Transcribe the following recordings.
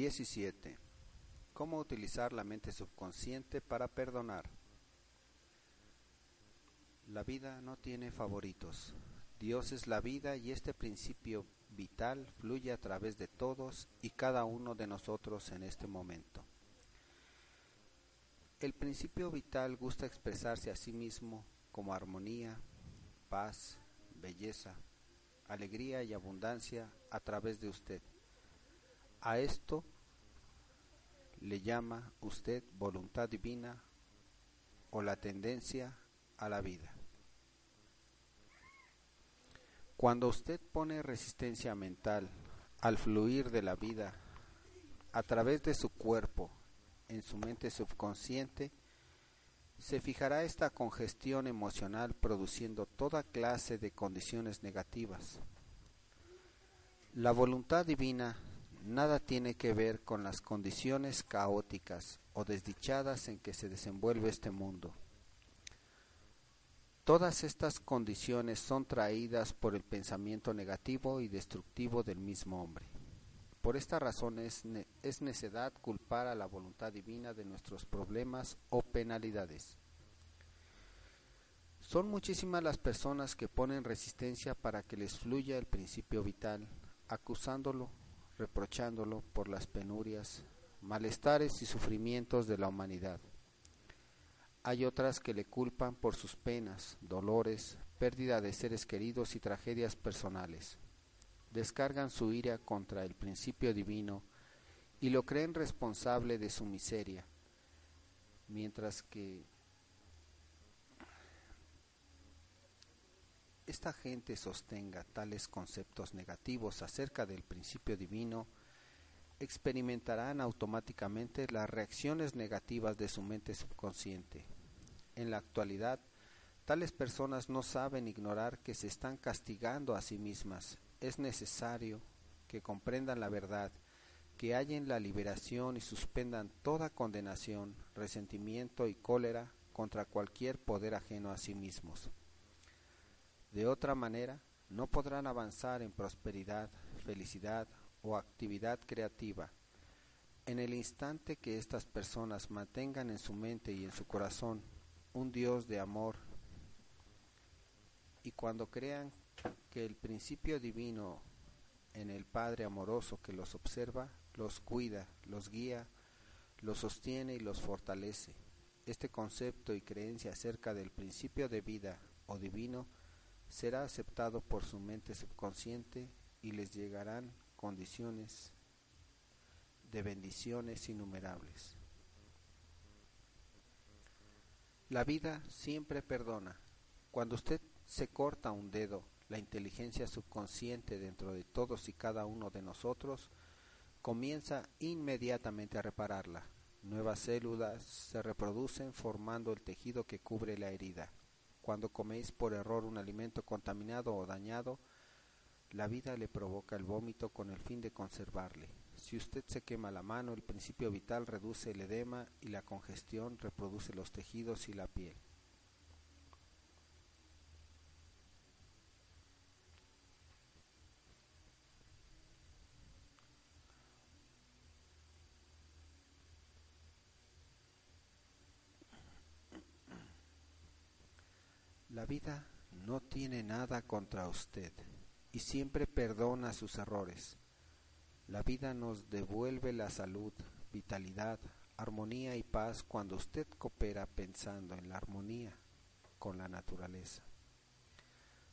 17. ¿Cómo utilizar la mente subconsciente para perdonar? La vida no tiene favoritos. Dios es la vida y este principio vital fluye a través de todos y cada uno de nosotros en este momento. El principio vital gusta expresarse a sí mismo como armonía, paz, belleza, alegría y abundancia a través de usted. A esto le llama usted voluntad divina o la tendencia a la vida. Cuando usted pone resistencia mental al fluir de la vida a través de su cuerpo en su mente subconsciente, se fijará esta congestión emocional produciendo toda clase de condiciones negativas. La voluntad divina nada tiene que ver con las condiciones caóticas o desdichadas en que se desenvuelve este mundo. Todas estas condiciones son traídas por el pensamiento negativo y destructivo del mismo hombre. Por esta razón es, es necedad culpar a la voluntad divina de nuestros problemas o penalidades. Son muchísimas las personas que ponen resistencia para que les fluya el principio vital, acusándolo reprochándolo por las penurias, malestares y sufrimientos de la humanidad. Hay otras que le culpan por sus penas, dolores, pérdida de seres queridos y tragedias personales. Descargan su ira contra el principio divino y lo creen responsable de su miseria, mientras que esta gente sostenga tales conceptos negativos acerca del principio divino, experimentarán automáticamente las reacciones negativas de su mente subconsciente. En la actualidad, tales personas no saben ignorar que se están castigando a sí mismas. Es necesario que comprendan la verdad, que hallen la liberación y suspendan toda condenación, resentimiento y cólera contra cualquier poder ajeno a sí mismos. De otra manera, no podrán avanzar en prosperidad, felicidad o actividad creativa. En el instante que estas personas mantengan en su mente y en su corazón un Dios de amor, y cuando crean que el principio divino en el Padre amoroso que los observa, los cuida, los guía, los sostiene y los fortalece. Este concepto y creencia acerca del principio de vida o divino será aceptado por su mente subconsciente y les llegarán condiciones de bendiciones innumerables. La vida siempre perdona. Cuando usted se corta un dedo, la inteligencia subconsciente dentro de todos y cada uno de nosotros comienza inmediatamente a repararla. Nuevas células se reproducen formando el tejido que cubre la herida. Cuando coméis por error un alimento contaminado o dañado, la vida le provoca el vómito con el fin de conservarle. Si usted se quema la mano, el principio vital reduce el edema y la congestión reproduce los tejidos y la piel. La vida no tiene nada contra usted y siempre perdona sus errores. La vida nos devuelve la salud, vitalidad, armonía y paz cuando usted coopera pensando en la armonía con la naturaleza.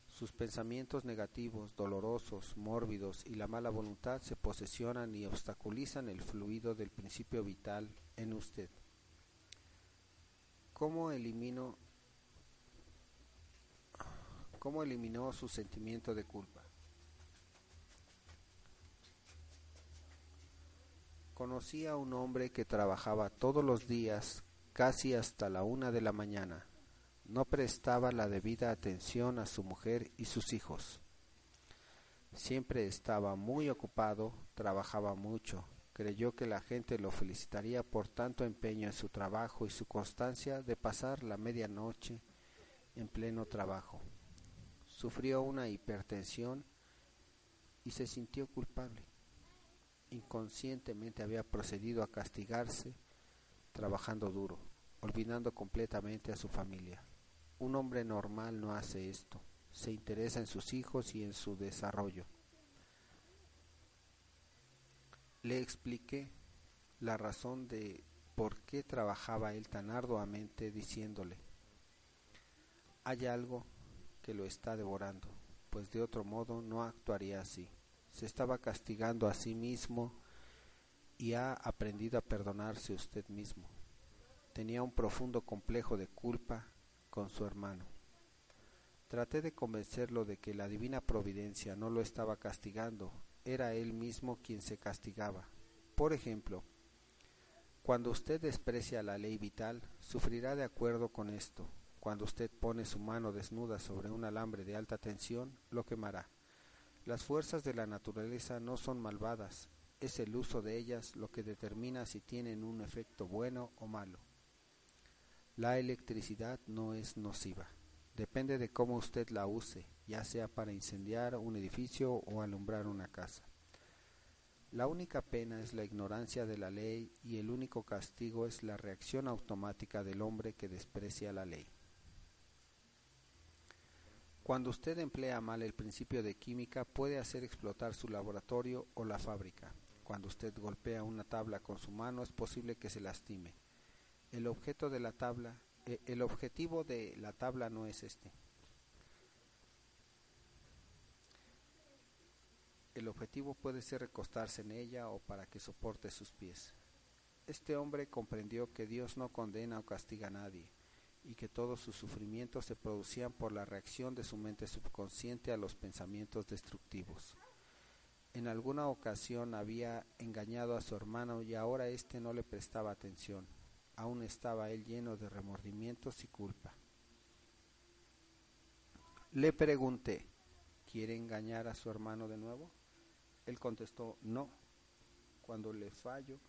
Sus pensamientos negativos, dolorosos, mórbidos y la mala voluntad se posesionan y obstaculizan el fluido del principio vital en usted. ¿Cómo elimino ¿Cómo eliminó su sentimiento de culpa? Conocí a un hombre que trabajaba todos los días casi hasta la una de la mañana. No prestaba la debida atención a su mujer y sus hijos. Siempre estaba muy ocupado, trabajaba mucho. Creyó que la gente lo felicitaría por tanto empeño en su trabajo y su constancia de pasar la medianoche en pleno trabajo sufrió una hipertensión y se sintió culpable. inconscientemente había procedido a castigarse trabajando duro, olvidando completamente a su familia. Un hombre normal no hace esto, se interesa en sus hijos y en su desarrollo. Le expliqué la razón de por qué trabajaba él tan arduamente diciéndole, hay algo que lo está devorando, pues de otro modo no actuaría así. Se estaba castigando a sí mismo y ha aprendido a perdonarse usted mismo. Tenía un profundo complejo de culpa con su hermano. Traté de convencerlo de que la divina providencia no lo estaba castigando, era él mismo quien se castigaba. Por ejemplo, cuando usted desprecia la ley vital, sufrirá de acuerdo con esto. Cuando usted pone su mano desnuda sobre un alambre de alta tensión, lo quemará. Las fuerzas de la naturaleza no son malvadas, es el uso de ellas lo que determina si tienen un efecto bueno o malo. La electricidad no es nociva. Depende de cómo usted la use, ya sea para incendiar un edificio o alumbrar una casa. La única pena es la ignorancia de la ley y el único castigo es la reacción automática del hombre que desprecia la ley. Cuando usted emplea mal el principio de química puede hacer explotar su laboratorio o la fábrica. Cuando usted golpea una tabla con su mano es posible que se lastime. El objeto de la tabla eh, el objetivo de la tabla no es este. El objetivo puede ser recostarse en ella o para que soporte sus pies. Este hombre comprendió que Dios no condena o castiga a nadie y que todos sus sufrimientos se producían por la reacción de su mente subconsciente a los pensamientos destructivos. En alguna ocasión había engañado a su hermano y ahora éste no le prestaba atención aún estaba él lleno de remordimientos y culpa. Le pregunté, ¿quiere engañar a su hermano de nuevo? Él contestó, no. Cuando le fallo,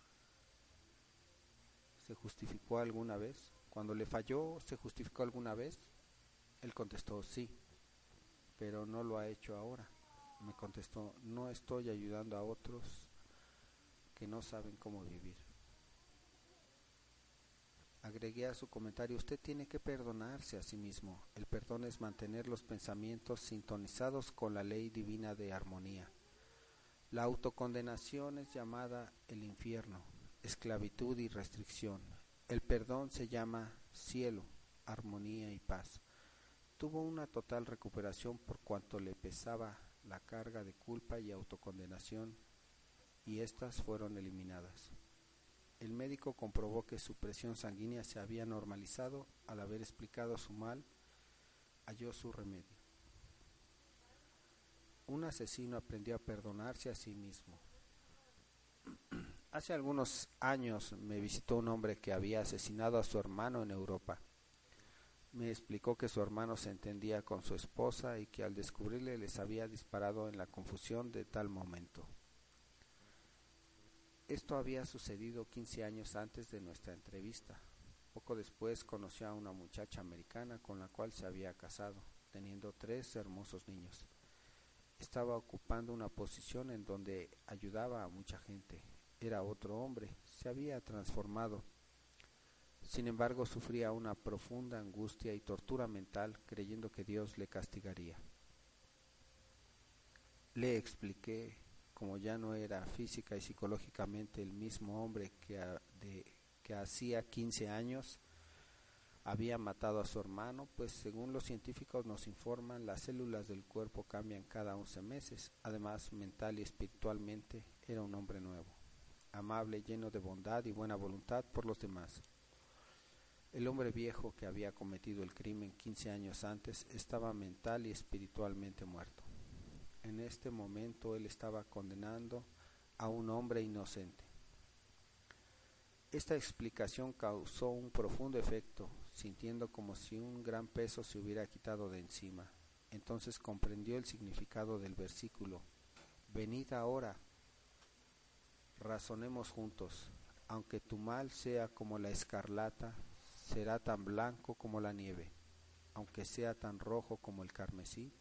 ¿se justificó alguna vez? Cuando le falló, ¿se justificó alguna vez? Él contestó, sí, pero no lo ha hecho ahora. Me contestó, no estoy ayudando a otros que no saben cómo vivir. Agregué a su comentario, usted tiene que perdonarse a sí mismo. El perdón es mantener los pensamientos sintonizados con la ley divina de armonía. La autocondenación es llamada el infierno, esclavitud y restricción. El perdón se llama cielo, armonía y paz. Tuvo una total recuperación por cuanto le pesaba la carga de culpa y autocondenación y éstas fueron eliminadas. El médico comprobó que su presión sanguínea se había normalizado al haber explicado su mal, halló su remedio. Un asesino aprendió a perdonarse a sí mismo. Hace algunos años me visitó un hombre que había asesinado a su hermano en Europa. Me explicó que su hermano se entendía con su esposa y que al descubrirle les había disparado en la confusión de tal momento. Esto había sucedido 15 años antes de nuestra entrevista. Poco después conoció a una muchacha americana con la cual se había casado, teniendo tres hermosos niños. Estaba ocupando una posición en donde ayudaba a mucha gente. Era otro hombre, se había transformado. Sin embargo, sufría una profunda angustia y tortura mental creyendo que Dios le castigaría. Le expliqué como ya no era física y psicológicamente el mismo hombre que, que hacía 15 años había matado a su hermano, pues según los científicos nos informan, las células del cuerpo cambian cada 11 meses. Además, mental y espiritualmente era un hombre nuevo, amable, lleno de bondad y buena voluntad por los demás. El hombre viejo que había cometido el crimen 15 años antes estaba mental y espiritualmente muerto. En este momento él estaba condenando a un hombre inocente. Esta explicación causó un profundo efecto, sintiendo como si un gran peso se hubiera quitado de encima. Entonces comprendió el significado del versículo. Venid ahora, razonemos juntos. Aunque tu mal sea como la escarlata, será tan blanco como la nieve. Aunque sea tan rojo como el carmesí,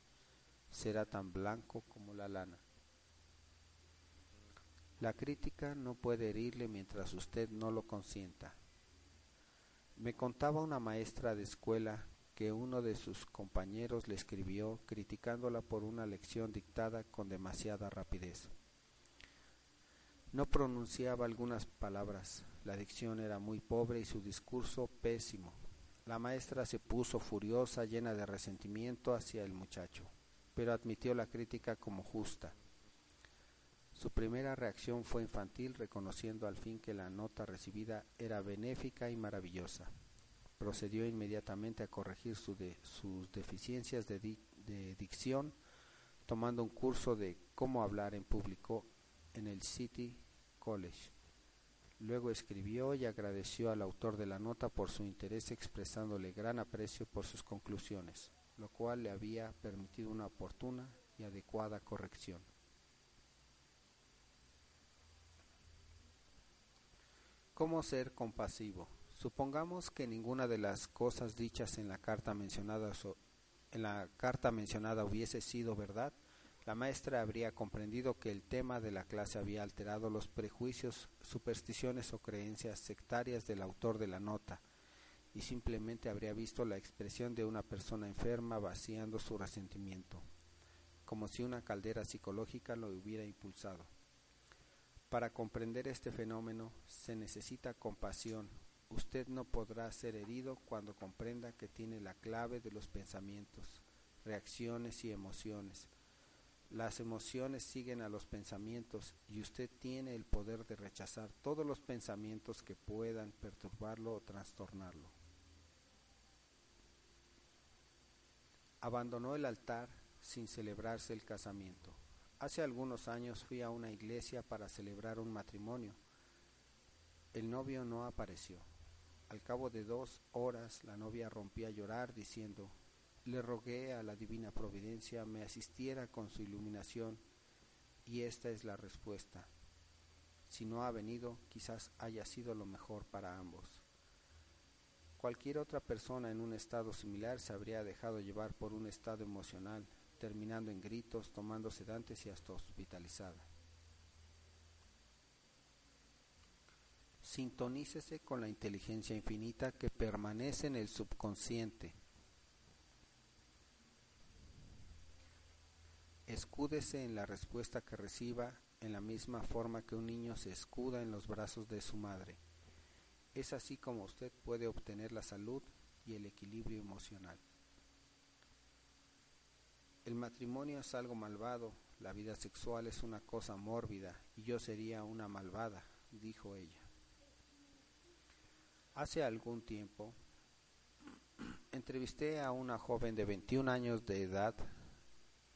será tan blanco como la lana. La crítica no puede herirle mientras usted no lo consienta. Me contaba una maestra de escuela que uno de sus compañeros le escribió criticándola por una lección dictada con demasiada rapidez. No pronunciaba algunas palabras, la dicción era muy pobre y su discurso pésimo. La maestra se puso furiosa, llena de resentimiento hacia el muchacho, pero admitió la crítica como justa. Su primera reacción fue infantil, reconociendo al fin que la nota recibida era benéfica y maravillosa. Procedió inmediatamente a corregir sus deficiencias de, de dicción, tomando un curso de cómo hablar en público en el City College. Luego escribió y agradeció al autor de la nota por su interés expresándole gran aprecio por sus conclusiones, lo cual le había permitido una oportuna y adecuada corrección. ¿Cómo ser compasivo? Supongamos que ninguna de las cosas dichas en la carta mencionada, en la carta mencionada hubiese sido verdad, la maestra habría comprendido que el tema de la clase había alterado los prejuicios, supersticiones o creencias sectarias del autor de la nota, y simplemente habría visto la expresión de una persona enferma vaciando su resentimiento, como si una caldera psicológica lo hubiera impulsado. Para comprender este fenómeno se necesita compasión. Usted no podrá ser herido cuando comprenda que tiene la clave de los pensamientos, reacciones y emociones. Las emociones siguen a los pensamientos y usted tiene el poder de rechazar todos los pensamientos que puedan perturbarlo o trastornarlo. Abandonó el altar sin celebrarse el casamiento. Hace algunos años fui a una iglesia para celebrar un matrimonio. El novio no apareció. Al cabo de dos horas la novia rompía a llorar diciendo, le rogué a la divina providencia me asistiera con su iluminación y esta es la respuesta. Si no ha venido, quizás haya sido lo mejor para ambos. Cualquier otra persona en un estado similar se habría dejado llevar por un estado emocional terminando en gritos, tomando sedantes y hasta hospitalizada. Sintonícese con la inteligencia infinita que permanece en el subconsciente. Escúdese en la respuesta que reciba en la misma forma que un niño se escuda en los brazos de su madre. Es así como usted puede obtener la salud y el equilibrio emocional. El matrimonio es algo malvado, la vida sexual es una cosa mórbida y yo sería una malvada, dijo ella. Hace algún tiempo entrevisté a una joven de 21 años de edad.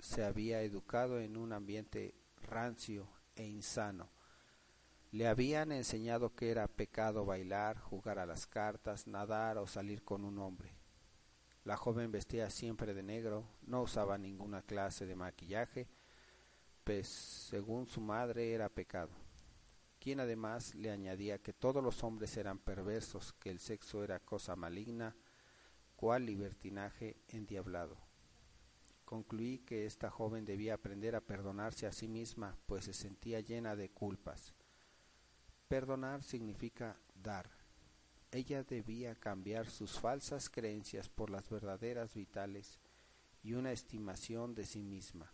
Se había educado en un ambiente rancio e insano. Le habían enseñado que era pecado bailar, jugar a las cartas, nadar o salir con un hombre. La joven vestía siempre de negro, no usaba ninguna clase de maquillaje, pues según su madre era pecado, quien además le añadía que todos los hombres eran perversos, que el sexo era cosa maligna, cual libertinaje endiablado. Concluí que esta joven debía aprender a perdonarse a sí misma, pues se sentía llena de culpas. Perdonar significa dar ella debía cambiar sus falsas creencias por las verdaderas vitales y una estimación de sí misma.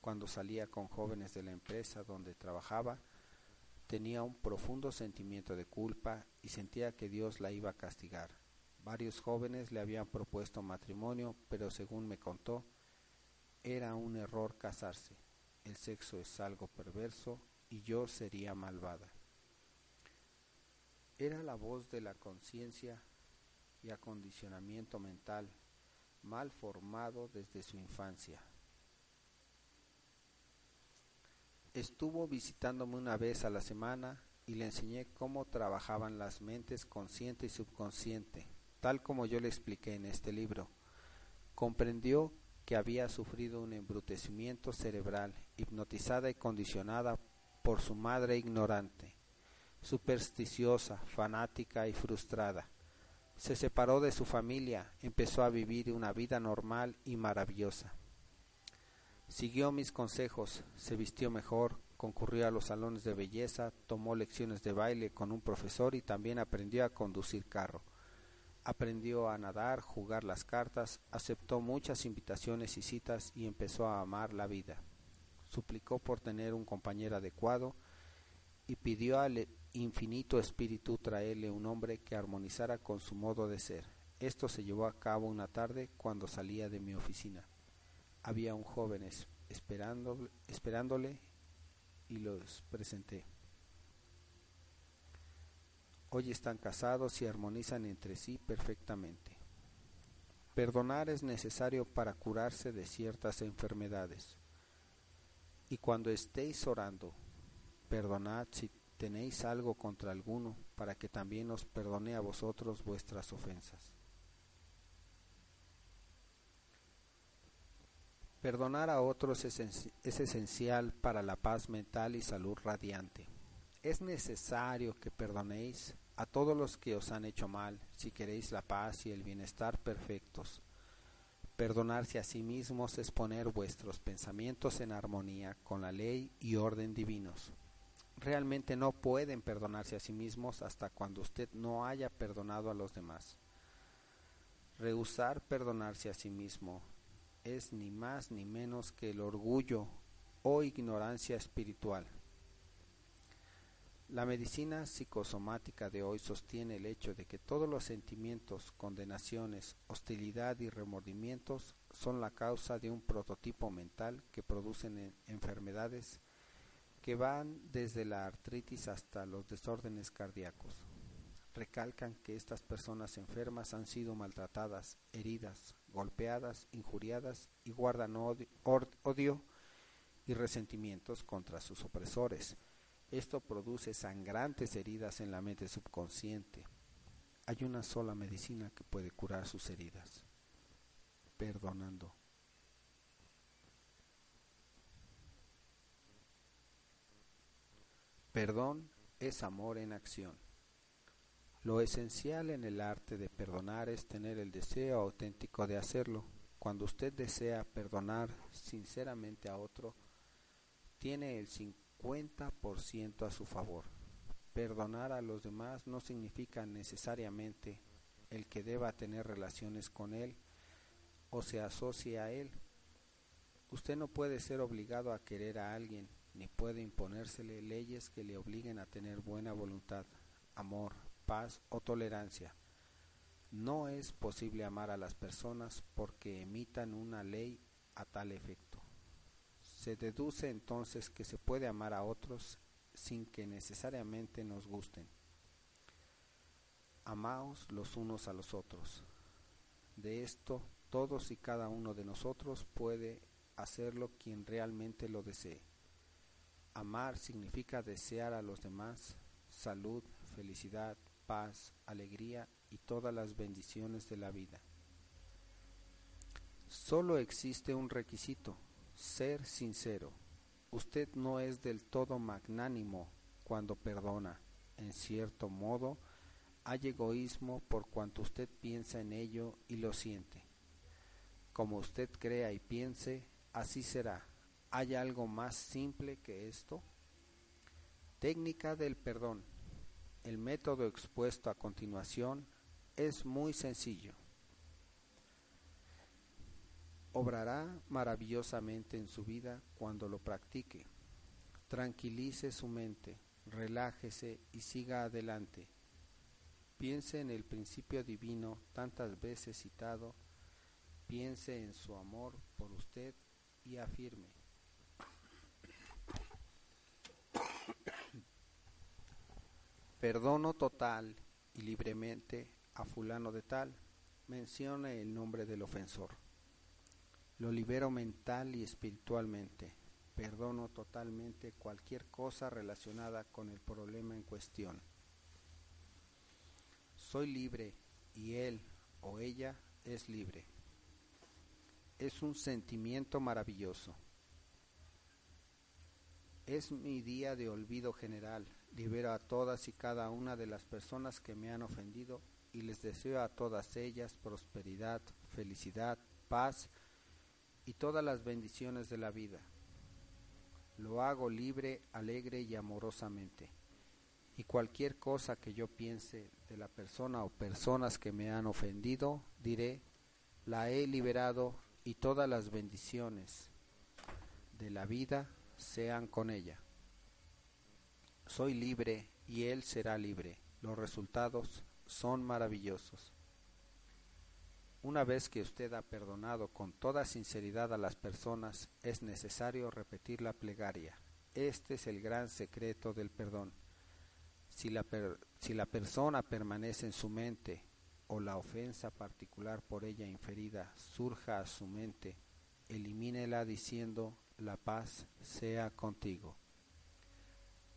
Cuando salía con jóvenes de la empresa donde trabajaba, tenía un profundo sentimiento de culpa y sentía que Dios la iba a castigar. Varios jóvenes le habían propuesto matrimonio, pero según me contó, era un error casarse. El sexo es algo perverso y yo sería malvada. Era la voz de la conciencia y acondicionamiento mental mal formado desde su infancia. Estuvo visitándome una vez a la semana y le enseñé cómo trabajaban las mentes consciente y subconsciente, tal como yo le expliqué en este libro. Comprendió que había sufrido un embrutecimiento cerebral, hipnotizada y condicionada por su madre ignorante supersticiosa, fanática y frustrada. Se separó de su familia, empezó a vivir una vida normal y maravillosa. Siguió mis consejos, se vistió mejor, concurrió a los salones de belleza, tomó lecciones de baile con un profesor y también aprendió a conducir carro. Aprendió a nadar, jugar las cartas, aceptó muchas invitaciones y citas y empezó a amar la vida. Suplicó por tener un compañero adecuado y pidió al infinito espíritu traerle un hombre que armonizara con su modo de ser. Esto se llevó a cabo una tarde cuando salía de mi oficina. Había un joven esperándole, esperándole y los presenté. Hoy están casados y armonizan entre sí perfectamente. Perdonar es necesario para curarse de ciertas enfermedades. Y cuando estéis orando, perdonad si tenéis algo contra alguno, para que también os perdone a vosotros vuestras ofensas. Perdonar a otros es, es esencial para la paz mental y salud radiante. Es necesario que perdonéis a todos los que os han hecho mal, si queréis la paz y el bienestar perfectos. Perdonarse a sí mismos es poner vuestros pensamientos en armonía con la ley y orden divinos. Realmente no pueden perdonarse a sí mismos hasta cuando usted no haya perdonado a los demás. Rehusar perdonarse a sí mismo es ni más ni menos que el orgullo o ignorancia espiritual. La medicina psicosomática de hoy sostiene el hecho de que todos los sentimientos, condenaciones, hostilidad y remordimientos son la causa de un prototipo mental que producen enfermedades que van desde la artritis hasta los desórdenes cardíacos. Recalcan que estas personas enfermas han sido maltratadas, heridas, golpeadas, injuriadas y guardan odio, odio y resentimientos contra sus opresores esto produce sangrantes heridas en la mente subconsciente. Hay una sola medicina que puede curar sus heridas, perdonando. Perdón es amor en acción. Lo esencial en el arte de perdonar es tener el deseo auténtico de hacerlo. Cuando usted desea perdonar sinceramente a otro, tiene el ciento a su favor. Perdonar a los demás no significa necesariamente el que deba tener relaciones con él o se asocie a él. Usted no puede ser obligado a querer a alguien, ni puede imponérsele leyes que le obliguen a tener buena voluntad, amor, paz o tolerancia. No es posible amar a las personas porque emitan una ley a tal efecto. Se deduce entonces que se puede amar a otros sin que necesariamente nos gusten. Amaos los unos a los otros. De esto todos y cada uno de nosotros puede hacerlo quien realmente lo desee. Amar significa desear a los demás salud, felicidad, paz, alegría y todas las bendiciones de la vida. Solo existe un requisito, ser sincero. Usted no es del todo magnánimo cuando perdona. En cierto modo, hay egoísmo por cuanto usted piensa en ello y lo siente. Como usted crea y piense, así será. ¿Hay algo más simple que esto? Técnica del perdón. El método expuesto a continuación es muy sencillo obrará maravillosamente en su vida cuando lo practique. Tranquilice su mente, relájese y siga adelante. Piense en el principio divino tantas veces citado, piense en su amor por usted y afirme. Perdono total y libremente a fulano de tal, mencione el nombre del ofensor. Lo libero mental y espiritualmente. Perdono totalmente cualquier cosa relacionada con el problema en cuestión. Soy libre y él o ella es libre. Es un sentimiento maravilloso. Es mi día de olvido general. Libero a todas y cada una de las personas que me han ofendido y les deseo a todas ellas prosperidad, felicidad, paz y todas las bendiciones de la vida. Lo hago libre, alegre y amorosamente. Y cualquier cosa que yo piense de la persona o personas que me han ofendido, diré, la he liberado y todas las bendiciones de la vida sean con ella. Soy libre y él será libre. Los resultados son maravillosos. Una vez que usted ha perdonado con toda sinceridad a las personas, es necesario repetir la plegaria. Este es el gran secreto del perdón. Si la, si la persona permanece en su mente o la ofensa particular por ella inferida surja a su mente, elimínela diciendo la paz sea contigo.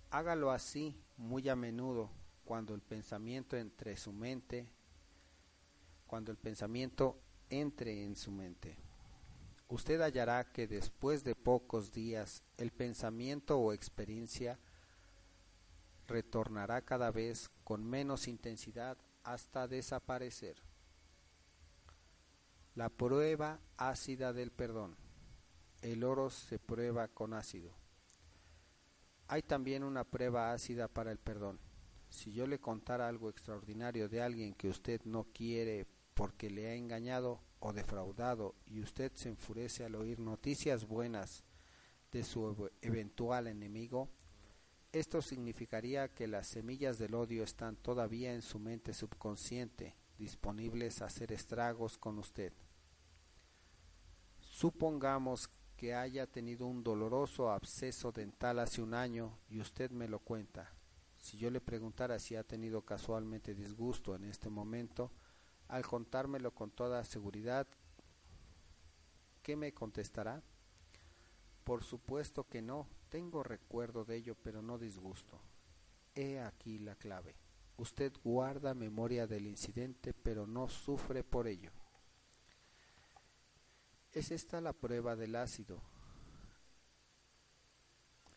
Hágalo así muy a menudo cuando el pensamiento entre su mente cuando el pensamiento entre en su mente. Usted hallará que después de pocos días el pensamiento o experiencia retornará cada vez con menos intensidad hasta desaparecer. La prueba ácida del perdón. El oro se prueba con ácido. Hay también una prueba ácida para el perdón. Si yo le contara algo extraordinario de alguien que usted no quiere porque le ha engañado o defraudado y usted se enfurece al oír noticias buenas de su eventual enemigo, esto significaría que las semillas del odio están todavía en su mente subconsciente, disponibles a hacer estragos con usted. Supongamos que haya tenido un doloroso absceso dental hace un año y usted me lo cuenta. Si yo le preguntara si ha tenido casualmente disgusto en este momento, al contármelo con toda seguridad, ¿qué me contestará? Por supuesto que no, tengo recuerdo de ello, pero no disgusto. He aquí la clave. Usted guarda memoria del incidente, pero no sufre por ello. Es esta la prueba del ácido,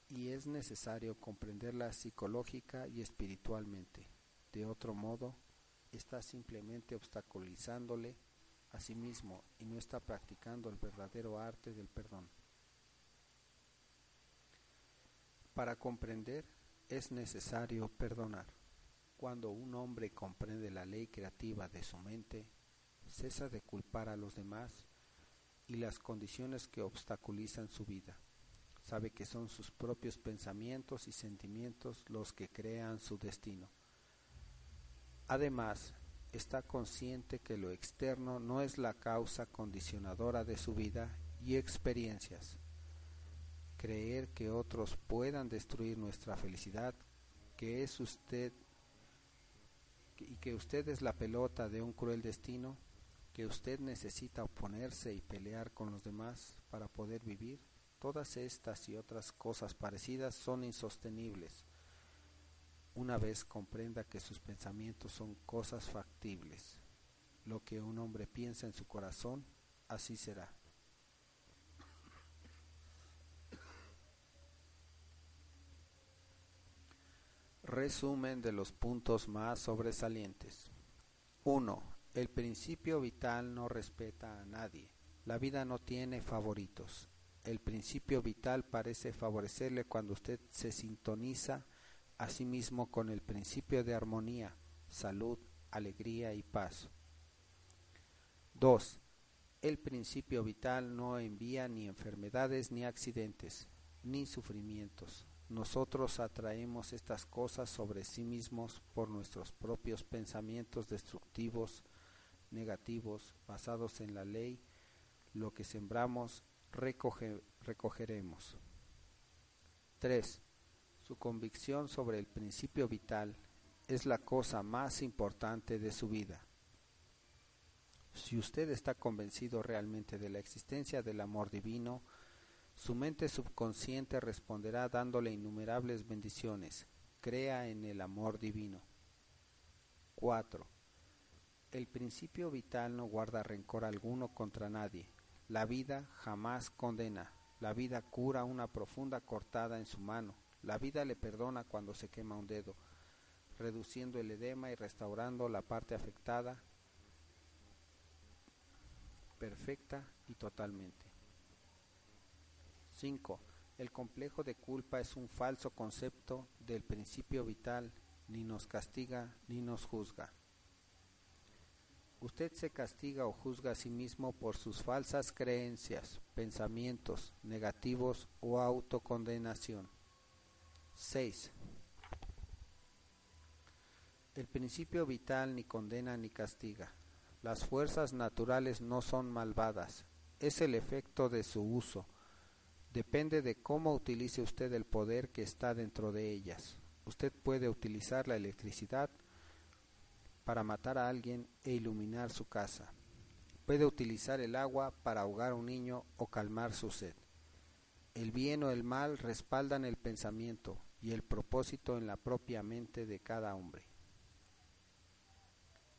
y es necesario comprenderla psicológica y espiritualmente. De otro modo, está simplemente obstaculizándole a sí mismo y no está practicando el verdadero arte del perdón. Para comprender es necesario perdonar. Cuando un hombre comprende la ley creativa de su mente, cesa de culpar a los demás y las condiciones que obstaculizan su vida. Sabe que son sus propios pensamientos y sentimientos los que crean su destino. Además, está consciente que lo externo no es la causa condicionadora de su vida y experiencias. Creer que otros puedan destruir nuestra felicidad, que es usted y que usted es la pelota de un cruel destino, que usted necesita oponerse y pelear con los demás para poder vivir, todas estas y otras cosas parecidas son insostenibles una vez comprenda que sus pensamientos son cosas factibles. Lo que un hombre piensa en su corazón, así será. Resumen de los puntos más sobresalientes. 1. El principio vital no respeta a nadie. La vida no tiene favoritos. El principio vital parece favorecerle cuando usted se sintoniza asimismo con el principio de armonía, salud, alegría y paz. 2. El principio vital no envía ni enfermedades ni accidentes, ni sufrimientos. Nosotros atraemos estas cosas sobre sí mismos por nuestros propios pensamientos destructivos, negativos, basados en la ley. Lo que sembramos, recogeremos. 3. Su convicción sobre el principio vital es la cosa más importante de su vida. Si usted está convencido realmente de la existencia del amor divino, su mente subconsciente responderá dándole innumerables bendiciones. Crea en el amor divino. 4. El principio vital no guarda rencor alguno contra nadie. La vida jamás condena. La vida cura una profunda cortada en su mano la vida le perdona cuando se quema un dedo, reduciendo el edema y restaurando la parte afectada perfecta y totalmente. 5. El complejo de culpa es un falso concepto del principio vital, ni nos castiga ni nos juzga. Usted se castiga o juzga a sí mismo por sus falsas creencias, pensamientos negativos o autocondenación. 6. El principio vital ni condena ni castiga. Las fuerzas naturales no son malvadas, es el efecto de su uso. Depende de cómo utilice usted el poder que está dentro de ellas. Usted puede utilizar la electricidad para matar a alguien e iluminar su casa. Puede utilizar el agua para ahogar a un niño o calmar su sed. El bien o el mal respaldan el pensamiento y el propósito en la propia mente de cada hombre.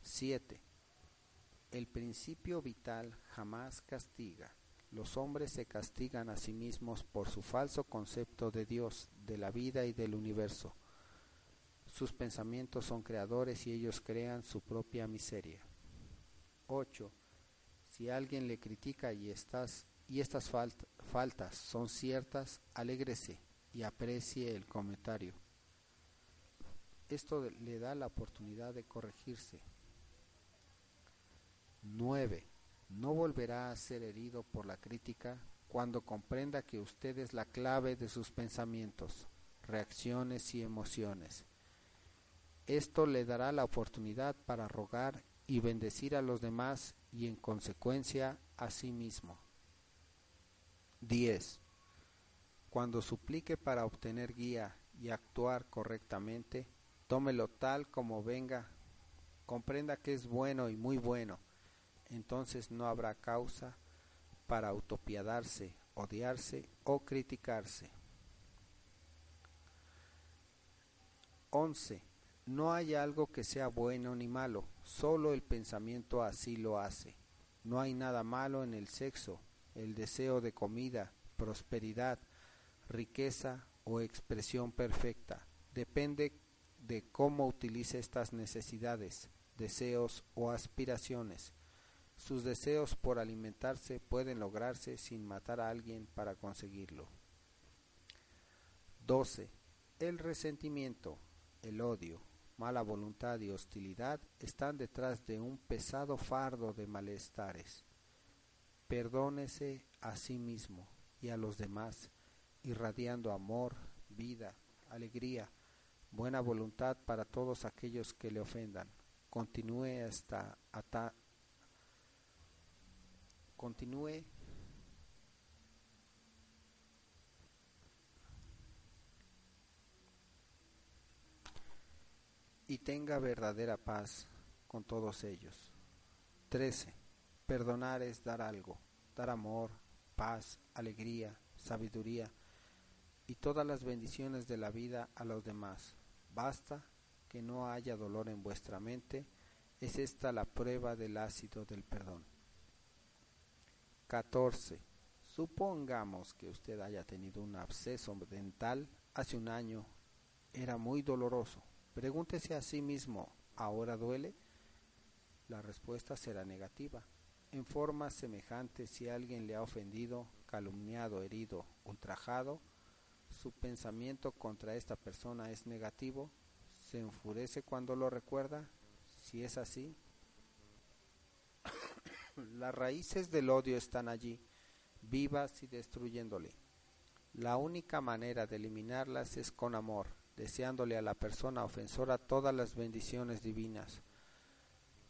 7. El principio vital jamás castiga. Los hombres se castigan a sí mismos por su falso concepto de Dios, de la vida y del universo. Sus pensamientos son creadores y ellos crean su propia miseria. 8. Si alguien le critica y estas, y estas faltas son ciertas, alégrese y aprecie el comentario. Esto le da la oportunidad de corregirse. 9. No volverá a ser herido por la crítica cuando comprenda que usted es la clave de sus pensamientos, reacciones y emociones. Esto le dará la oportunidad para rogar y bendecir a los demás y en consecuencia a sí mismo. 10. Cuando suplique para obtener guía y actuar correctamente, tómelo tal como venga, comprenda que es bueno y muy bueno, entonces no habrá causa para autopiadarse, odiarse o criticarse. 11. No hay algo que sea bueno ni malo, solo el pensamiento así lo hace. No hay nada malo en el sexo, el deseo de comida, prosperidad, riqueza o expresión perfecta. Depende de cómo utilice estas necesidades, deseos o aspiraciones. Sus deseos por alimentarse pueden lograrse sin matar a alguien para conseguirlo. 12. El resentimiento, el odio, mala voluntad y hostilidad están detrás de un pesado fardo de malestares. Perdónese a sí mismo y a los demás, irradiando amor, vida, alegría, buena voluntad para todos aquellos que le ofendan. Continúe hasta, hasta continúe y tenga verdadera paz con todos ellos. 13. Perdonar es dar algo, dar amor, paz, alegría, sabiduría y todas las bendiciones de la vida a los demás. Basta que no haya dolor en vuestra mente, es esta la prueba del ácido del perdón. 14. Supongamos que usted haya tenido un absceso dental hace un año. Era muy doloroso. Pregúntese a sí mismo, ¿ahora duele? La respuesta será negativa. En forma semejante, si alguien le ha ofendido, calumniado, herido, ultrajado, su pensamiento contra esta persona es negativo, se enfurece cuando lo recuerda. Si es así, las raíces del odio están allí, vivas y destruyéndole. La única manera de eliminarlas es con amor, deseándole a la persona ofensora todas las bendiciones divinas,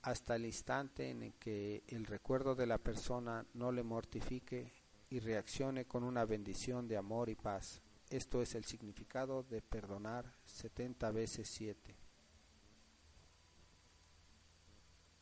hasta el instante en que el recuerdo de la persona no le mortifique y reaccione con una bendición de amor y paz. Esto es el significado de perdonar setenta veces siete.